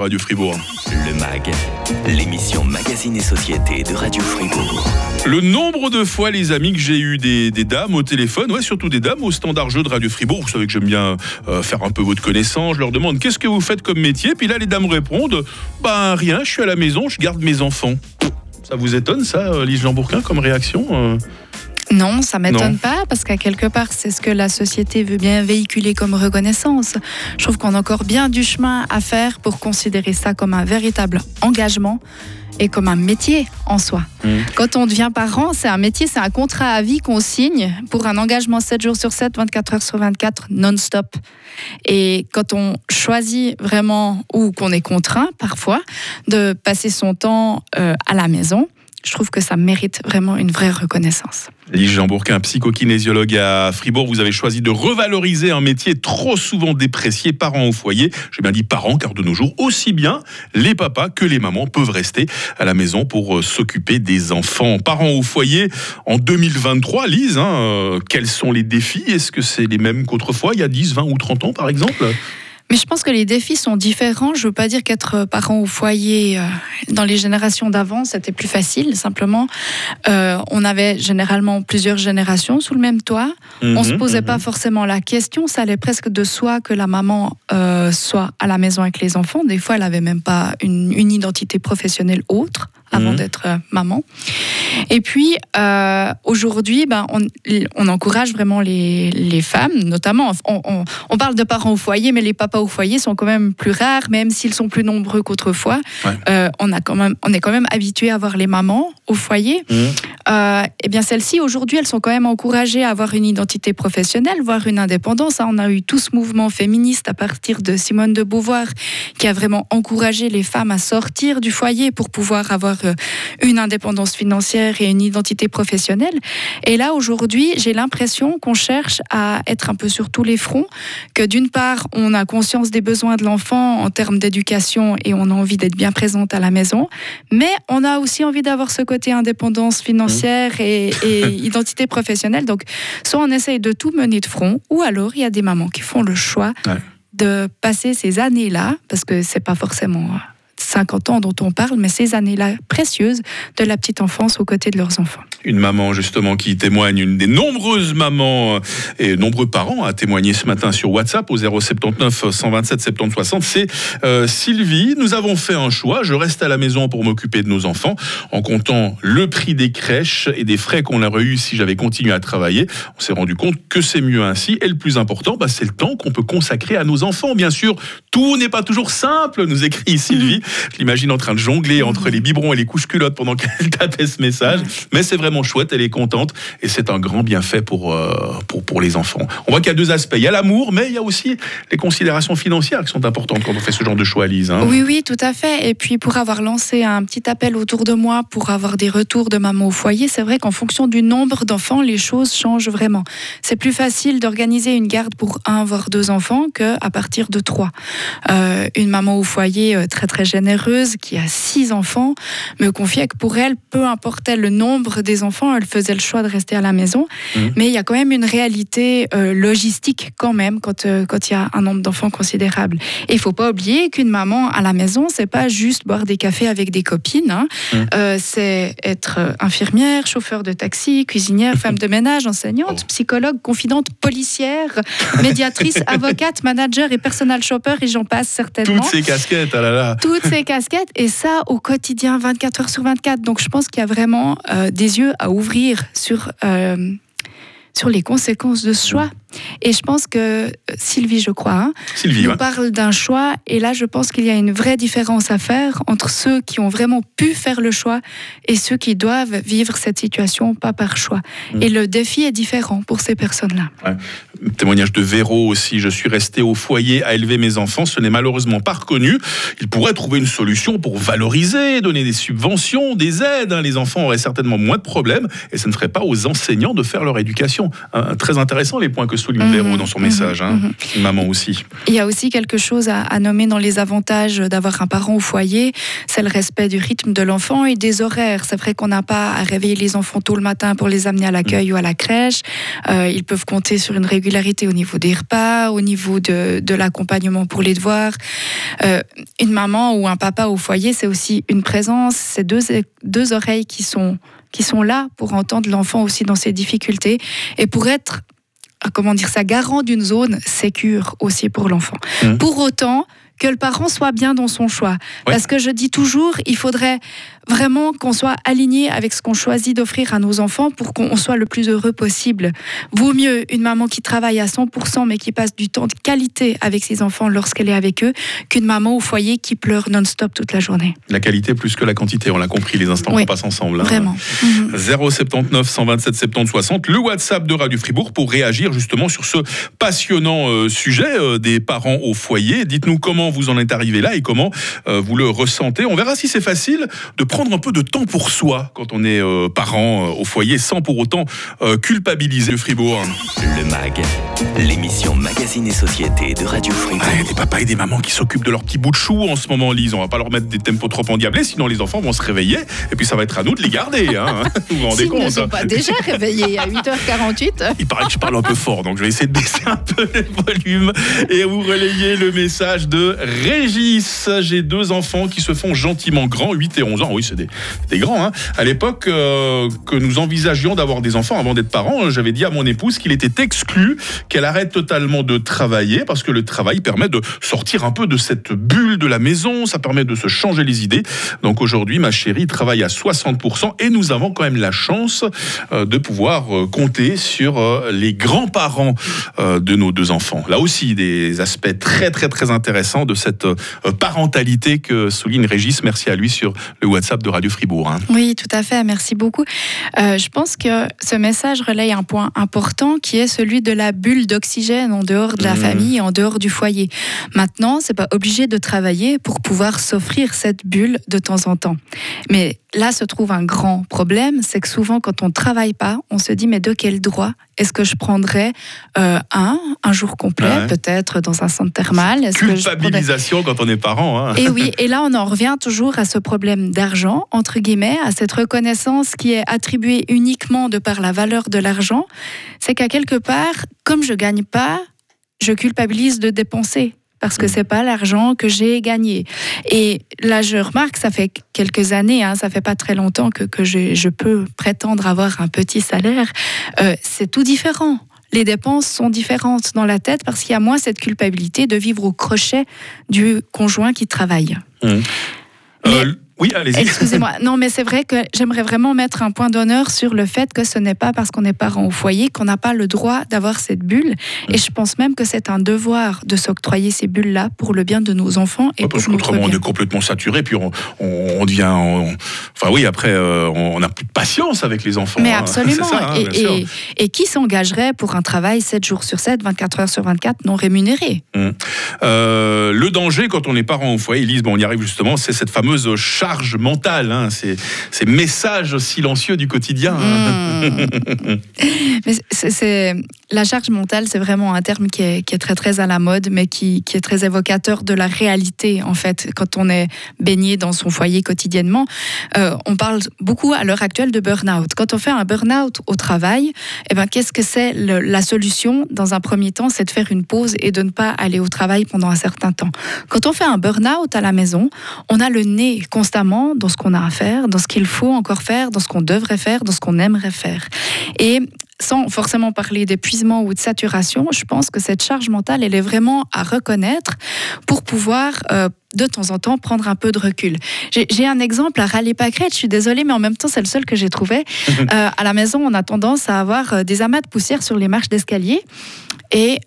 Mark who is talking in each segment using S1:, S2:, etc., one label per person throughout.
S1: Radio Fribourg.
S2: Le MAG, l'émission Magazine et Société de Radio Fribourg.
S1: Le nombre de fois, les amis, que j'ai eu des, dames au téléphone, ouais, surtout des dames au standard jeu de Radio Fribourg. Vous savez que j'aime bien euh, faire un peu votre connaissance. Je leur demande qu'est-ce que vous faites comme métier? Puis là, les dames répondent ben rien, je suis à la maison, je garde mes enfants. Ça vous étonne, ça, euh, Lise Lambourquin, comme réaction euh?
S3: Non, ça m'étonne pas parce qu'à quelque part, c'est ce que la société veut bien véhiculer comme reconnaissance. Je trouve qu'on a encore bien du chemin à faire pour considérer ça comme un véritable engagement et comme un métier en soi. Mmh. Quand on devient parent, c'est un métier, c'est un contrat à vie qu'on signe pour un engagement 7 jours sur 7, 24 heures sur 24, non-stop. Et quand on choisit vraiment, ou qu'on est contraint parfois, de passer son temps euh, à la maison, je trouve que ça mérite vraiment une vraie reconnaissance.
S1: Lise Jean Bourquin, psychokinésiologue à Fribourg, vous avez choisi de revaloriser un métier trop souvent déprécié, parents au foyer. J'ai bien dit parents, car de nos jours, aussi bien les papas que les mamans peuvent rester à la maison pour euh, s'occuper des enfants. Parents au foyer, en 2023, Lise, hein, euh, quels sont les défis? Est-ce que c'est les mêmes qu'autrefois, il y a 10, 20 ou 30 ans, par exemple?
S3: Mais je pense que les défis sont différents. Je ne veux pas dire qu'être parent au foyer euh, dans les générations d'avant, c'était plus facile. Simplement, euh, on avait généralement plusieurs générations sous le même toit. on ne se mhm, posait pas mhm. forcément la question. Ça allait presque de soi que la maman euh, soit à la maison avec les enfants. Des fois, elle n'avait même pas une, une, identité professionnelle autre avant mhm. d'être maman. Et puis, aujourd'hui, ben, on, on, encourage vraiment les, les femmes, notamment, on, on, on parle de parents au foyer, mais les papas au foyer sont quand même plus rares, même s'ils sont plus nombreux qu'autrefois. Euh, on, a quand même, on est quand même habitué à voir les mamans au foyer. Mmh. Euh, eh bien, celles-ci, aujourd'hui, elles sont quand même encouragées à avoir une identité professionnelle, voire une indépendance. Hein, on a eu tout ce mouvement féministe à partir de Simone de Beauvoir, qui a vraiment encouragé les femmes à sortir du foyer pour pouvoir avoir euh, une indépendance financière et une identité professionnelle. Et là, aujourd'hui, j'ai l'impression qu'on cherche à être un peu sur tous les fronts, que d'une part, on a conscience des besoins de l'enfant en termes d'éducation et on a envie d'être bien présente à la maison. Mais on a aussi envie d'avoir ce côté indépendance financière mmh. et, identité professionnelle. Donc, soit on essaye de tout mener de front, ou alors il y a des mamans qui font le choix de passer ces années-là, parce que c'est pas forcément 50 ans dont on parle, mais ces années-là précieuses de la petite enfance aux côtés de leurs enfants.
S1: Une maman justement qui témoigne, une des nombreuses mamans euh, et nombreux parents à témoigner ce matin sur WhatsApp au 079 127 70 60, c'est euh, Sylvie. Nous avons fait un choix, je reste à la maison pour m'occuper de nos enfants en comptant le prix des crèches et des frais qu'on aurait eu si j'avais continué à travailler. On s'est rendu compte que c'est mieux ainsi et le plus important, bah, c'est le temps qu'on peut consacrer à nos enfants. Bien sûr, tout n'est pas toujours simple, nous écrit Sylvie. Je l'imagine en train de jongler entre les biberons et les couches culottes pendant qu'elle tapait ce message. Mais c'est vraiment chouette, elle est contente et c'est un grand bienfait pour, euh, pour, pour les enfants. On voit qu'il y a deux aspects. Il y a l'amour, mais il y a aussi les considérations financières qui sont importantes quand on fait ce genre de choix, Lise. Hein.
S3: Oui, oui, tout à fait. Et puis pour avoir lancé un petit appel autour de moi pour avoir des retours de maman au foyer, c'est vrai qu'en fonction du nombre d'enfants, les choses changent vraiment. C'est plus facile d'organiser une garde pour un voire deux enfants qu'à partir de trois. Euh, une maman au foyer euh, très très généreuse qui a six enfants me confiait que pour elle, peu importait le nombre des enfants, elle faisait le choix de rester à la maison. Mmh. Mais il y a quand même une réalité euh, logistique quand même quand euh, quand il y a un nombre d'enfants considérable. Et il faut pas oublier qu'une maman à la maison, c'est pas juste boire des cafés avec des copines. Hein. Mmh. Euh, c'est être infirmière, chauffeur de taxi, cuisinière, femme de ménage, enseignante, oh. psychologue, confidente, policière, médiatrice, avocate, manager et personal shopper et j'en passe certainement.
S1: Toutes ces casquettes, ah là là.
S3: Toutes ces casquettes et ça au quotidien 24 heures sur 24. Donc je pense qu'il y a vraiment euh, des yeux à ouvrir sur, euh, sur les conséquences de ce choix. Et je pense que euh, Sylvie, je crois, hein,
S1: Sylvie,
S3: nous parle d'un choix. Et là, je pense qu'il y a une vraie différence à faire entre ceux qui ont vraiment pu faire le choix et ceux qui doivent vivre cette situation pas par choix. Mm. Et le défi est différent pour ces personnes-là.
S1: Témoignage de Véro aussi. Je suis resté au foyer à élever mes enfants. Ce n'est malheureusement pas reconnu. Il pourrait trouver une solution pour valoriser, donner des subventions, des aides. Hein. Les enfants auraient certainement moins de problèmes et ce ne ferait pas aux enseignants de faire leur éducation. Très intéressant les points que souligne
S3: Mhm,
S1: Véro dans son
S3: mhm,
S1: message. hein.
S3: mhm.
S1: Maman aussi.
S3: Il y a aussi quelque chose à, à nommer dans les avantages d'avoir un parent au foyer, c'est le respect du rythme de l'enfant et des horaires. C'est vrai qu'on n'a pas à réveiller les enfants tôt le matin pour les amener à l'accueil ou à la crèche. Euh, ils peuvent compter sur une régularité au niveau des repas, au niveau de, de l'accompagnement pour les devoirs. Euh, une maman ou un papa au foyer, c'est aussi une présence, c'est deux, deux oreilles qui sont, qui sont là pour entendre l'enfant aussi dans ses difficultés et pour être comment dire ça, garant d'une zone sécure aussi pour l'enfant.
S1: Mhm.
S3: Pour autant que le parent soit bien dans son choix.
S1: Ouais.
S3: Parce que je dis toujours, il faudrait vraiment qu'on soit aligné avec ce qu'on choisit d'offrir à nos enfants pour qu'on soit le plus heureux possible. Vaut mieux une maman qui travaille à 100% mais qui passe du temps de qualité avec ses enfants lorsqu'elle est avec eux qu'une maman au foyer qui pleure non-stop toute la journée.
S1: La qualité plus que la quantité, on l'a compris, les instants
S3: Oui.
S1: qu'on passe ensemble. hein.
S3: Vraiment. Mhm.
S1: 079 127 70 60, le WhatsApp de Radio Fribourg pour réagir justement sur ce passionnant euh, sujet euh, des parents au foyer. Dites-nous comment vous en êtes arrivé là et comment euh, vous le ressentez. On verra si c'est facile de prendre un peu de temps pour soi quand on est euh, parent euh, au foyer sans pour autant euh, culpabiliser le Fribourg.
S2: Le MAG, l'émission Magazine et Société de Radio Fribourg.
S1: Ah, Il y a des papas et des mamans qui s'occupent de leurs petits bouts de chou en ce moment, Lise. On va pas leur mettre des tempos trop endiablés, sinon les enfants vont se réveiller et puis ça va être à nous de les garder. Hein. Vous vous rendez
S3: S'ils ne
S1: compte
S3: sont pas déjà réveillés à 8h48,
S1: Il paraît que je parle un peu fort, donc je vais essayer de baisser un peu le volume et vous relayer le message de Régis. J'ai deux enfants qui se font gentiment grands, 8 et 11 ans. Oui, c'est des, grands. Hein. À l'époque euh, que nous envisagions d'avoir des enfants avant d'être parents, j'avais dit à mon épouse qu'il était exclu qu'elle arrête totalement de travailler parce que le travail permet de sortir un peu de cette bulle de la maison, ça permet de se changer les idées. Donc aujourd'hui, ma chérie travaille à 60% et nous avons quand même la chance euh, de pouvoir euh, compter sur euh, les grands-parents euh, de nos deux enfants. Là aussi, des aspects très très très intéressants de cette euh, parentalité que souligne Régis. Merci à lui sur le WhatsApp de Radio Fribourg. hein.
S3: Oui, tout à fait. Merci beaucoup. Euh, je pense que ce message relaye un point important qui est celui de la bulle d'oxygène en dehors de la
S1: Mhm.
S3: famille, en dehors du foyer. Maintenant, c'est pas obligé de travailler pour pouvoir s'offrir cette bulle de temps en temps. Mais là se trouve un grand problème, c'est que souvent quand on travaille pas, on se dit mais de quel droit est-ce que je prendrais euh, un un jour complet,
S1: Ouais.
S3: peut-être dans un centre thermal Est-ce que je prendrais-
S1: Culpabilisation quand on est parent. hein.
S3: et oui, et là on en revient toujours à ce problème d'argent, entre guillemets, à cette reconnaissance qui est attribuée uniquement de par la valeur de l'argent. C'est qu'à quelque part, comme je gagne pas, je culpabilise de dépenser. Parce que c'est pas l'argent que j'ai gagné. Et là, je remarque, ça fait quelques années, hein, ça fait pas très longtemps que, que je, je peux prétendre avoir un petit salaire. Euh, c'est tout différent. Les dépenses sont différentes dans la tête parce qu'il y a moins cette culpabilité de vivre au crochet du conjoint qui travaille. Mais-
S1: Euh, oui, allez-y.
S3: Excusez-moi. Non, mais c'est vrai que j'aimerais vraiment mettre un point d'honneur sur le fait que ce n'est pas parce qu'on est parent au foyer qu'on n'a pas le droit d'avoir cette bulle. Et je pense même que c'est un devoir de s'octroyer ces bulles-là pour le bien de nos enfants et
S1: Ouais, parce qu'autrement, on est complètement saturé, puis on, on, on devient. on- enfin, oui, après, euh, on n'a plus de patience avec les enfants.
S3: Mais
S1: hein.
S3: absolument.
S1: Ça, hein,
S3: et, qui s'engagerait pour un travail 7 jours sur 7, 24 heures sur 24 non rémunéré?
S1: Euh, le danger quand on est parent au foyer, Elise, bon, on y arrive justement, c'est cette fameuse charge mentale, hein, ces, ces messages silencieux du quotidien. hein.
S3: Mais c'est la charge mentale, c'est vraiment un terme qui est, qui est très très à la mode, mais qui, qui est très évocateur de la réalité en fait. Quand on est baigné dans son foyer quotidiennement, Euh, on parle beaucoup à l'heure actuelle de burn-out. Quand on fait un burn-out au travail, eh ben qu'est-ce que c'est la solution Dans un premier temps, c'est de faire une pause et de ne pas aller au travail pendant un certain temps. Quand on fait un burn-out à la maison, on a le nez constamment dans ce qu'on a à faire, dans ce qu'il faut encore faire, dans ce qu'on devrait faire, dans ce qu'on aimerait faire. Et sans forcément parler d'épuisement ou de saturation, je pense que cette charge mentale, elle est vraiment à reconnaître pour pouvoir euh, de temps en temps prendre un peu de recul. J'ai un exemple à râler pâquerette, je suis désolée, mais en même temps, c'est le seul que j'ai trouvé. Euh, à la maison, on a tendance à avoir euh, des amas de poussière sur les marches d'escalier. Et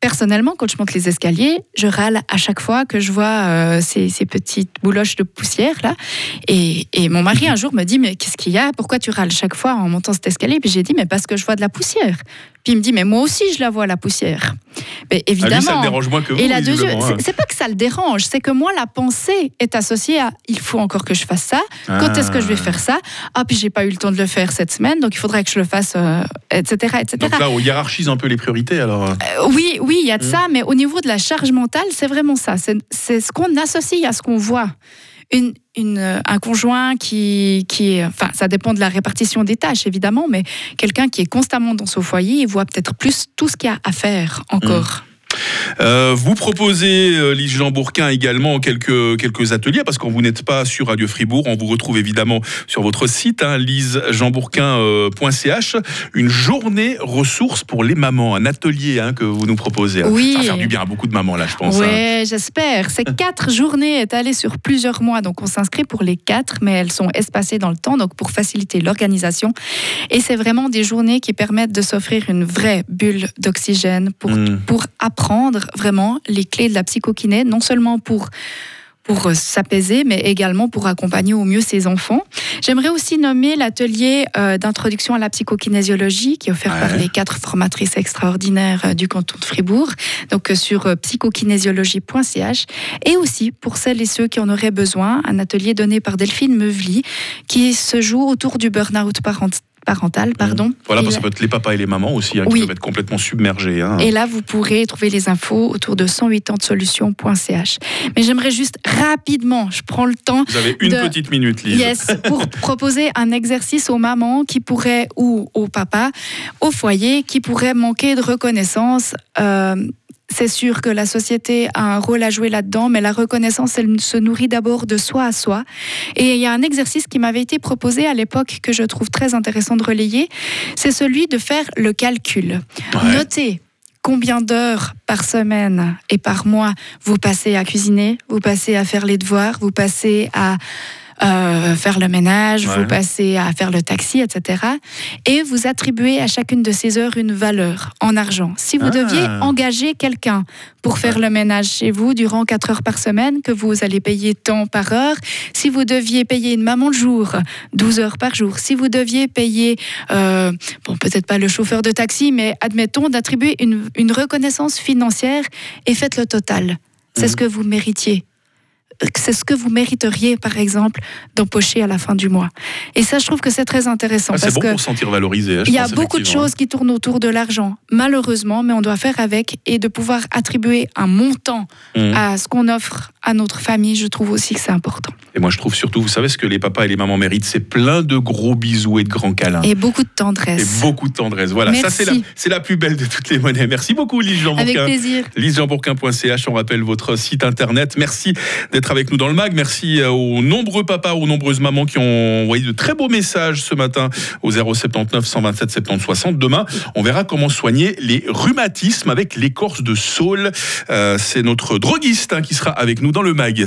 S3: personnellement, quand je monte les escaliers, je râle à chaque fois que je vois euh, ces, ces, petites bouloches de poussière là. Et, et mon mari un jour me dit mais qu'est-ce qu'il y a? Pourquoi tu râles chaque fois en montant cet escalier? Puis j'ai dit mais parce que je vois de la poussière. Puis il me dit mais moi aussi je la vois la poussière. Mais évidemment. Ah, lui,
S1: ça le dérange moins que vous.
S3: Et la deuxième, c'est pas que ça le dérange, c'est que moi la pensée est associée à il faut encore que je fasse ça. Quand est-ce que je vais faire ça? Ah puis j'ai pas eu le temps de le faire cette semaine, donc il faudrait que je le fasse, euh, etc., etc.
S1: Donc là, on hiérarchise un peu les priorités alors.
S3: Euh, oui, oui, il y a de mmh. ça, mais au niveau de la charge mentale, c'est vraiment ça. C'est ce qu'on associe à ce qu'on voit. Une, une, un conjoint qui, qui est, enfin, ça dépend de la répartition des tâches évidemment, mais quelqu'un qui est constamment dans son foyer, il voit peut-être plus tout ce qu'il y a à faire encore.
S1: Mmh. Euh, vous proposez, euh, Lise Jean Bourquin, également quelques, quelques ateliers, parce que vous n'êtes pas sur Radio Fribourg, on vous retrouve évidemment sur votre site, hein, lisejeanbourquin.ch, une journée ressources pour les mamans, un atelier hein, que vous nous proposez.
S3: Oui.
S1: Ça va faire du bien à beaucoup de mamans, là, je pense.
S3: Oui, hein. j'espère. Ces quatre journées étalées sur plusieurs mois, donc on s'inscrit pour les quatre, mais elles sont espacées dans le temps, donc pour faciliter l'organisation. Et c'est vraiment des journées qui permettent de s'offrir une vraie bulle d'oxygène pour, mmh. pour apprendre apprendre vraiment les clés de la psychokiné, non seulement pour pour euh, s'apaiser, mais également pour accompagner au mieux ses enfants. J'aimerais aussi nommer l'atelier euh, d'introduction à la psychokinésiologie qui est offert par les quatre formatrices extraordinaires euh, du canton de Fribourg, donc sur psychokinésiologie.ch, et aussi pour celles et ceux qui en auraient besoin, un atelier donné par Delphine Meuvely qui se joue autour du burn-out parental parentale, pardon.
S1: Voilà, parce que ça peut être les papas et les mamans aussi hein, qui peuvent être complètement submergés. Hein.
S3: Et là, vous pourrez trouver les infos autour de 180solutions.ch. Mais j'aimerais juste rapidement, je prends le temps.
S1: Vous avez une petite minute, Lise.
S3: Yes, pour proposer un exercice aux mamans qui pourraient, ou aux papas, au foyer, qui pourraient manquer de reconnaissance. Euh, c'est sûr que la société a un rôle à jouer là-dedans, mais la reconnaissance, elle se nourrit d'abord de soi à soi. Et il y a un exercice qui m'avait été proposé à l'époque que je trouve très intéressant de relayer, c'est celui de faire le calcul. Notez combien d'heures par semaine et par mois vous passez à cuisiner, vous passez à faire les devoirs, vous passez à euh, faire le ménage, vous passez à faire le taxi, etc. Et vous attribuez à chacune de ces heures une valeur en argent. Si vous ah. deviez engager quelqu'un pour faire le ménage chez vous durant 4 heures par semaine, que vous allez payer tant par heure, si vous deviez payer une maman le jour, 12 heures par jour, si vous deviez payer, euh, bon, peut-être pas le chauffeur de taxi, mais admettons d'attribuer une, une reconnaissance financière et faites le total. C'est ce mhm. que vous méritiez c'est ce que vous mériteriez, par exemple, d'empocher à la fin du mois. Et ça, je trouve que c'est très intéressant.
S1: Ah, c'est bon pour se sentir valorisé. Hein,
S3: il y a beaucoup de choses qui tournent autour de l'argent, malheureusement, mais on doit faire avec et de pouvoir attribuer un montant mmh. à ce qu'on offre à notre famille, je trouve aussi que c'est important.
S1: Et moi, je trouve surtout, vous savez, ce que les papas et les mamans méritent, c'est plein de gros bisous et de grands câlins.
S3: Et beaucoup de tendresse.
S1: Et beaucoup de tendresse. Voilà, ça, c'est la, la, plus belle de toutes les monnaies. Merci beaucoup, Lise Jean
S3: Avec plaisir.
S1: LiseJeanBourquin.ch, on rappelle votre site internet. Merci d'être avec nous dans le mag. Merci euh, aux nombreux papas, aux nombreuses mamans qui ont envoyé de très beaux messages ce matin au 079 127 70 60. Demain, on verra comment soigner les rhumatismes avec l'écorce de saule. Euh, c'est notre droguiste hein, qui sera avec nous dans le mag